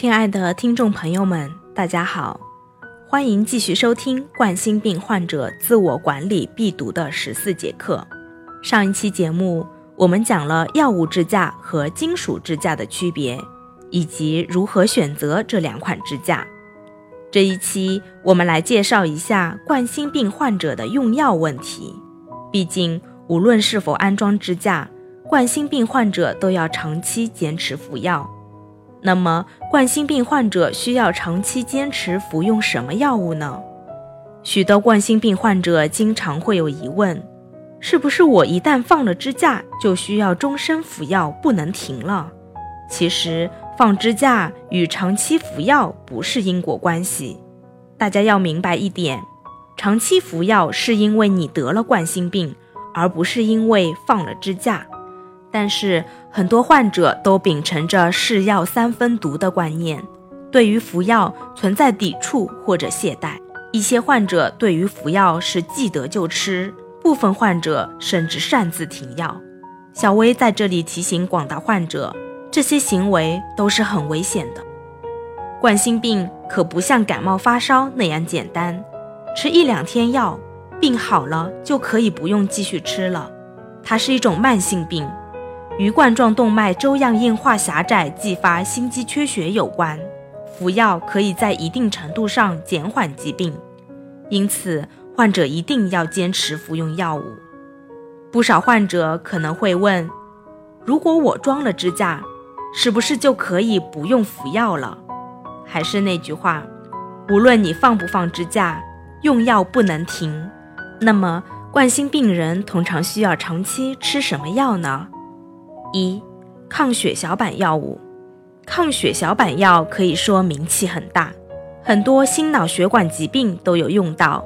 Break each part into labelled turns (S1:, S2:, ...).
S1: 亲爱的听众朋友们，大家好，欢迎继续收听冠心病患者自我管理必读的十四节课。上一期节目我们讲了药物支架和金属支架的区别，以及如何选择这两款支架。这一期我们来介绍一下冠心病患者的用药问题。毕竟，无论是否安装支架，冠心病患者都要长期坚持服药。那么，冠心病患者需要长期坚持服用什么药物呢？许多冠心病患者经常会有疑问：是不是我一旦放了支架，就需要终身服药，不能停了？其实，放支架与长期服药不是因果关系。大家要明白一点：长期服药是因为你得了冠心病，而不是因为放了支架。但是很多患者都秉承着“是药三分毒”的观念，对于服药存在抵触或者懈怠。一些患者对于服药是记得就吃，部分患者甚至擅自停药。小薇在这里提醒广大患者，这些行为都是很危险的。冠心病可不像感冒发烧那样简单，吃一两天药，病好了就可以不用继续吃了。它是一种慢性病。与冠状动脉粥样硬化狭窄继发心肌缺血有关，服药可以在一定程度上减缓疾病，因此患者一定要坚持服用药物。不少患者可能会问：如果我装了支架，是不是就可以不用服药了？还是那句话，无论你放不放支架，用药不能停。那么，冠心病人通常需要长期吃什么药呢？一、抗血小板药物，抗血小板药可以说名气很大，很多心脑血管疾病都有用到。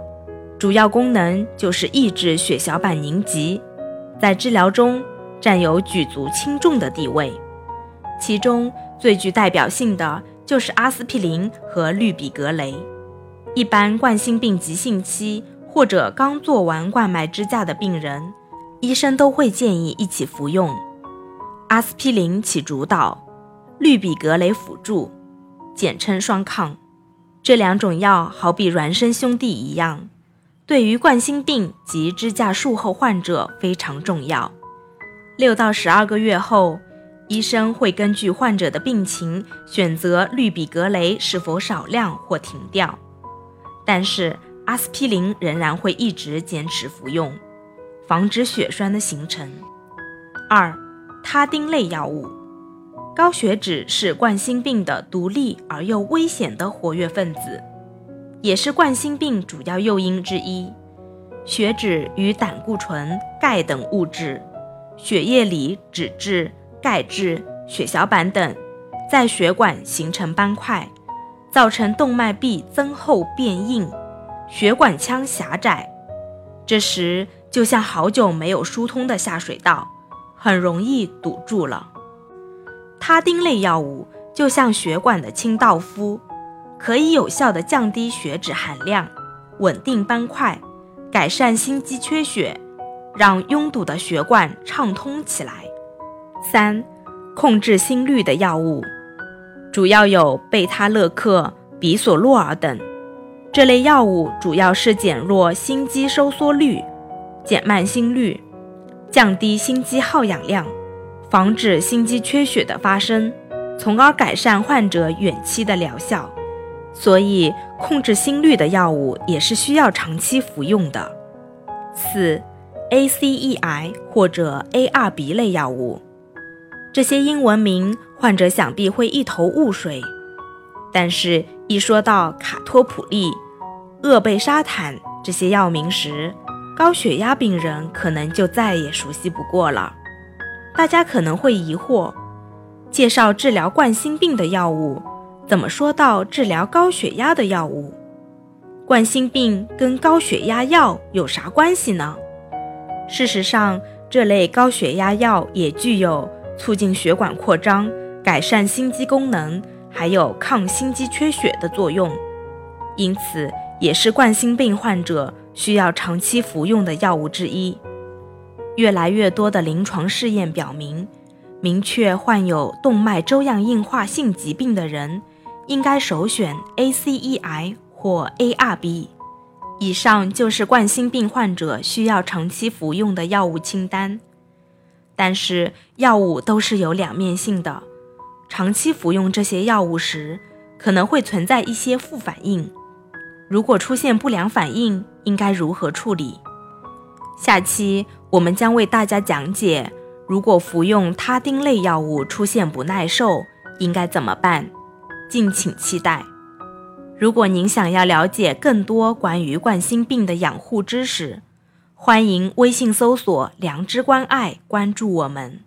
S1: 主要功能就是抑制血小板凝集，在治疗中占有举足轻重的地位。其中最具代表性的就是阿司匹林和氯吡格雷。一般冠心病急性期或者刚做完冠脉支架的病人，医生都会建议一起服用。阿司匹林起主导，氯吡格雷辅助，简称双抗。这两种药好比孪生兄弟一样，对于冠心病及支架术后患者非常重要。六到十二个月后，医生会根据患者的病情选择氯吡格雷是否少量或停掉，但是阿司匹林仍然会一直坚持服用，防止血栓的形成。二。他汀类药物，高血脂是冠心病的独立而又危险的活跃分子，也是冠心病主要诱因之一。血脂与胆固醇、钙等物质，血液里脂质、钙质、血小板等，在血管形成斑块，造成动脉壁增厚变硬，血管腔狭窄。这时就像好久没有疏通的下水道。很容易堵住了。他汀类药物就像血管的清道夫，可以有效的降低血脂含量，稳定斑块，改善心肌缺血，让拥堵的血管畅通起来。三、控制心率的药物主要有贝他乐克、比索洛尔等。这类药物主要是减弱心肌收缩率，减慢心率。降低心肌耗氧量，防止心肌缺血的发生，从而改善患者远期的疗效。所以，控制心率的药物也是需要长期服用的。四，ACEI 或者 ARB 类药物，这些英文名患者想必会一头雾水，但是，一说到卡托普利、厄贝沙坦这些药名时，高血压病人可能就再也熟悉不过了。大家可能会疑惑：介绍治疗冠心病的药物，怎么说到治疗高血压的药物？冠心病跟高血压药有啥关系呢？事实上，这类高血压药也具有促进血管扩张、改善心肌功能，还有抗心肌缺血的作用，因此也是冠心病患者。需要长期服用的药物之一。越来越多的临床试验表明，明确患有动脉粥样硬化性疾病的人，应该首选 ACEI 或 ARB。以上就是冠心病患者需要长期服用的药物清单。但是药物都是有两面性的，长期服用这些药物时，可能会存在一些副反应。如果出现不良反应，应该如何处理？下期我们将为大家讲解，如果服用他汀类药物出现不耐受，应该怎么办？敬请期待。如果您想要了解更多关于冠心病的养护知识，欢迎微信搜索“良知关爱”，关注我们。